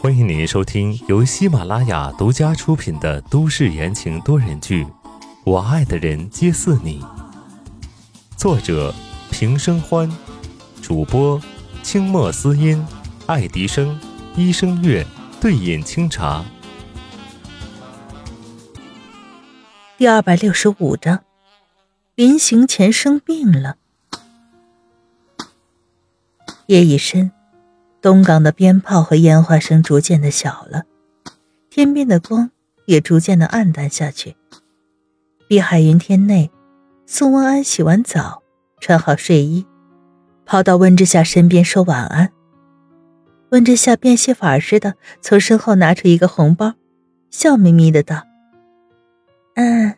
欢迎您收听由喜马拉雅独家出品的都市言情多人剧《我爱的人皆似你》，作者平生欢，主播清墨思音、爱迪生、医生月、对饮清茶。第二百六十五章，临行前生病了。夜已深。东港的鞭炮和烟花声逐渐的小了，天边的光也逐渐的暗淡下去。碧海云天内，宋文安洗完澡，穿好睡衣，跑到温之夏身边说晚安。温之夏变戏法似的从身后拿出一个红包，笑眯眯的道：“嗯，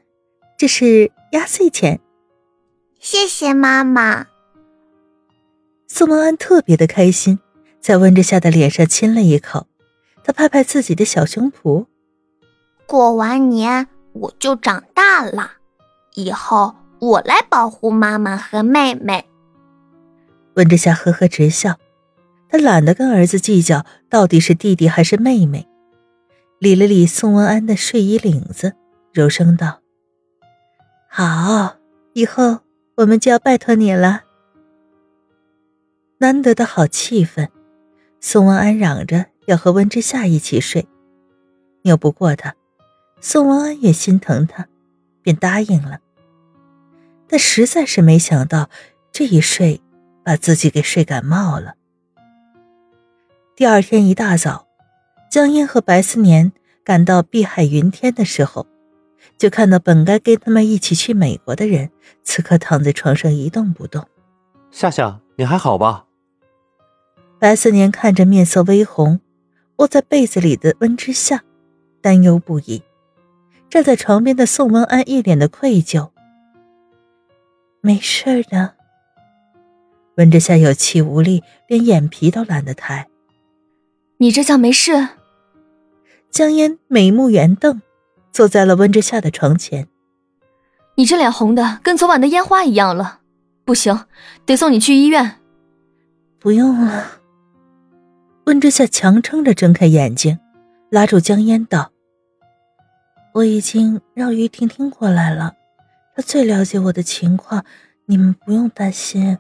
这是压岁钱。”谢谢妈妈。宋文安特别的开心。在温之夏的脸上亲了一口，他拍拍自己的小胸脯。过完年我就长大了，以后我来保护妈妈和妹妹。温之夏呵呵直笑，他懒得跟儿子计较到底是弟弟还是妹妹，理了理宋文安的睡衣领子，柔声道：“好，以后我们就要拜托你了。”难得的好气氛。宋文安嚷着要和温之夏一起睡，拗不过他，宋文安也心疼他，便答应了。但实在是没想到，这一睡把自己给睡感冒了。第二天一大早，江烟和白思年赶到碧海云天的时候，就看到本该跟他们一起去美国的人，此刻躺在床上一动不动。夏夏，你还好吧？白思年看着面色微红、窝在被子里的温之夏，担忧不已。站在床边的宋文安一脸的愧疚。没事的。温之夏有气无力，连眼皮都懒得抬。你这叫没事？江烟眉目圆瞪，坐在了温之夏的床前。你这脸红的跟昨晚的烟花一样了，不行，得送你去医院。不用了。温之夏强撑着睁开眼睛，拉住江烟道：“我已经让于婷婷过来了，她最了解我的情况，你们不用担心。”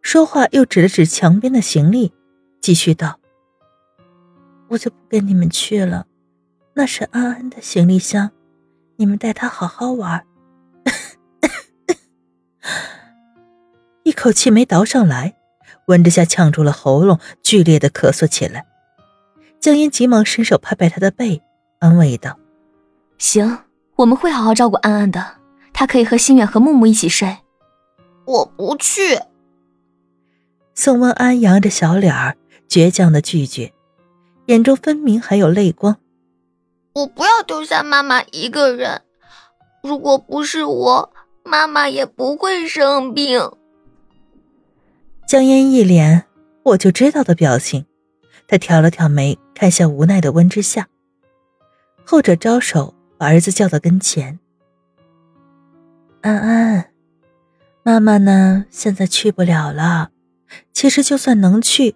说话又指了指墙边的行李，继续道：“我就不跟你们去了，那是安安的行李箱，你们带她好好玩。”一口气没倒上来。温之夏呛住了喉咙，剧烈的咳嗽起来。江烟急忙伸手拍拍他的背，安慰道：“行，我们会好好照顾安安的，她可以和心远和木木一起睡。”我不去。宋文安扬着小脸儿，倔强的拒绝，眼中分明还有泪光。我不要丢下妈妈一个人，如果不是我，妈妈也不会生病。江烟一脸我就知道的表情，他挑了挑眉，看向无奈的温之夏。后者招手把儿子叫到跟前：“安安，妈妈呢？现在去不了了。其实就算能去，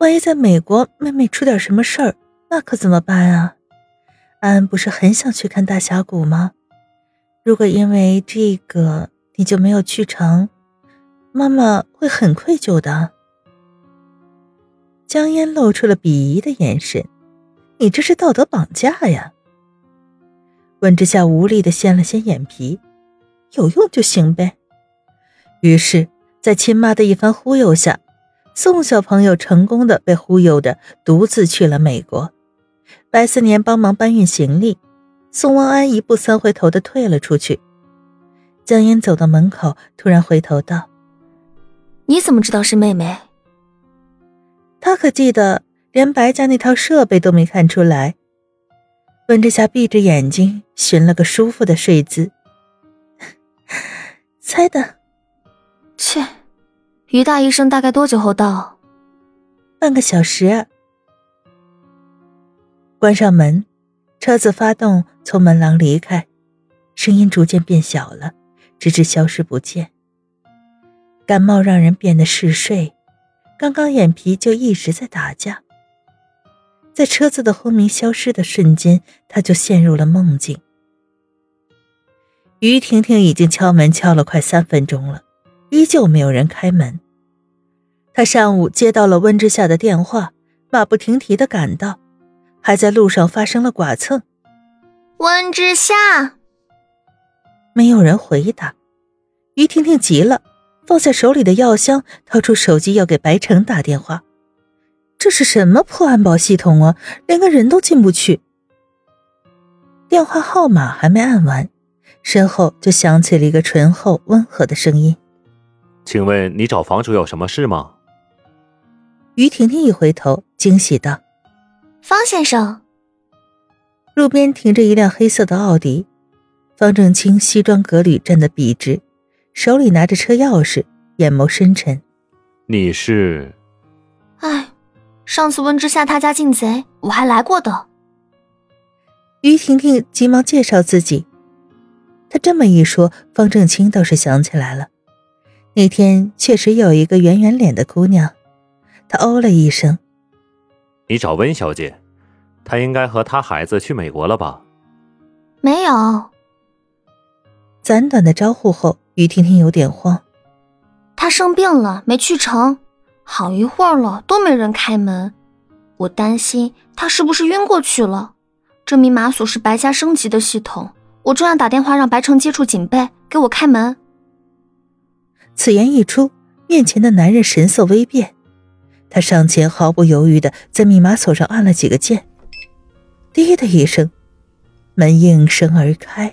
万一在美国妹妹出点什么事儿，那可怎么办啊？安安不是很想去看大峡谷吗？如果因为这个你就没有去成。”妈妈会很愧疚的。江烟露出了鄙夷的眼神：“你这是道德绑架呀！”温之夏无力的掀了掀眼皮：“有用就行呗。”于是，在亲妈的一番忽悠下，宋小朋友成功的被忽悠的独自去了美国。白思年帮忙搬运行李，宋汪安一步三回头的退了出去。江烟走到门口，突然回头道。你怎么知道是妹妹？他可记得，连白家那套设备都没看出来。温之夏闭着眼睛，寻了个舒服的睡姿。猜的。切，于大医生大概多久后到？半个小时。关上门，车子发动，从门廊离开，声音逐渐变小了，直至消失不见。感冒让人变得嗜睡，刚刚眼皮就一直在打架。在车子的轰鸣消失的瞬间，他就陷入了梦境。于婷婷已经敲门敲了快三分钟了，依旧没有人开门。他上午接到了温之夏的电话，马不停蹄的赶到，还在路上发生了剐蹭。温之夏，没有人回答。于婷婷急了，放下手里的药箱，掏出手机要给白城打电话。这是什么破安保系统啊！连个人都进不去。电话号码还没按完，身后就响起了一个醇厚温和的声音：“请问你找房主有什么事吗？”于婷婷一回头，惊喜道：“方先生。”路边停着一辆黑色的奥迪，方正清西装革履站得笔直，手里拿着车钥匙，眼眸深沉：“你是？”哎。上次温之夏他家进贼，我还来过的。于婷婷急忙介绍自己。她这么一说，方正清倒是想起来了，那天确实有一个圆圆脸的姑娘。他哦了一声：“你找温小姐，她应该和她孩子去美国了吧？”没有。简短的招呼后，于婷婷有点慌。她生病了，没去成。好一会儿了，都没人开门，我担心他是不是晕过去了。这密码锁是白家升级的系统，我正要打电话让白城接触警备，给我开门。此言一出，面前的男人神色微变，他上前毫不犹豫的在密码锁上按了几个键，滴的一声，门应声而开。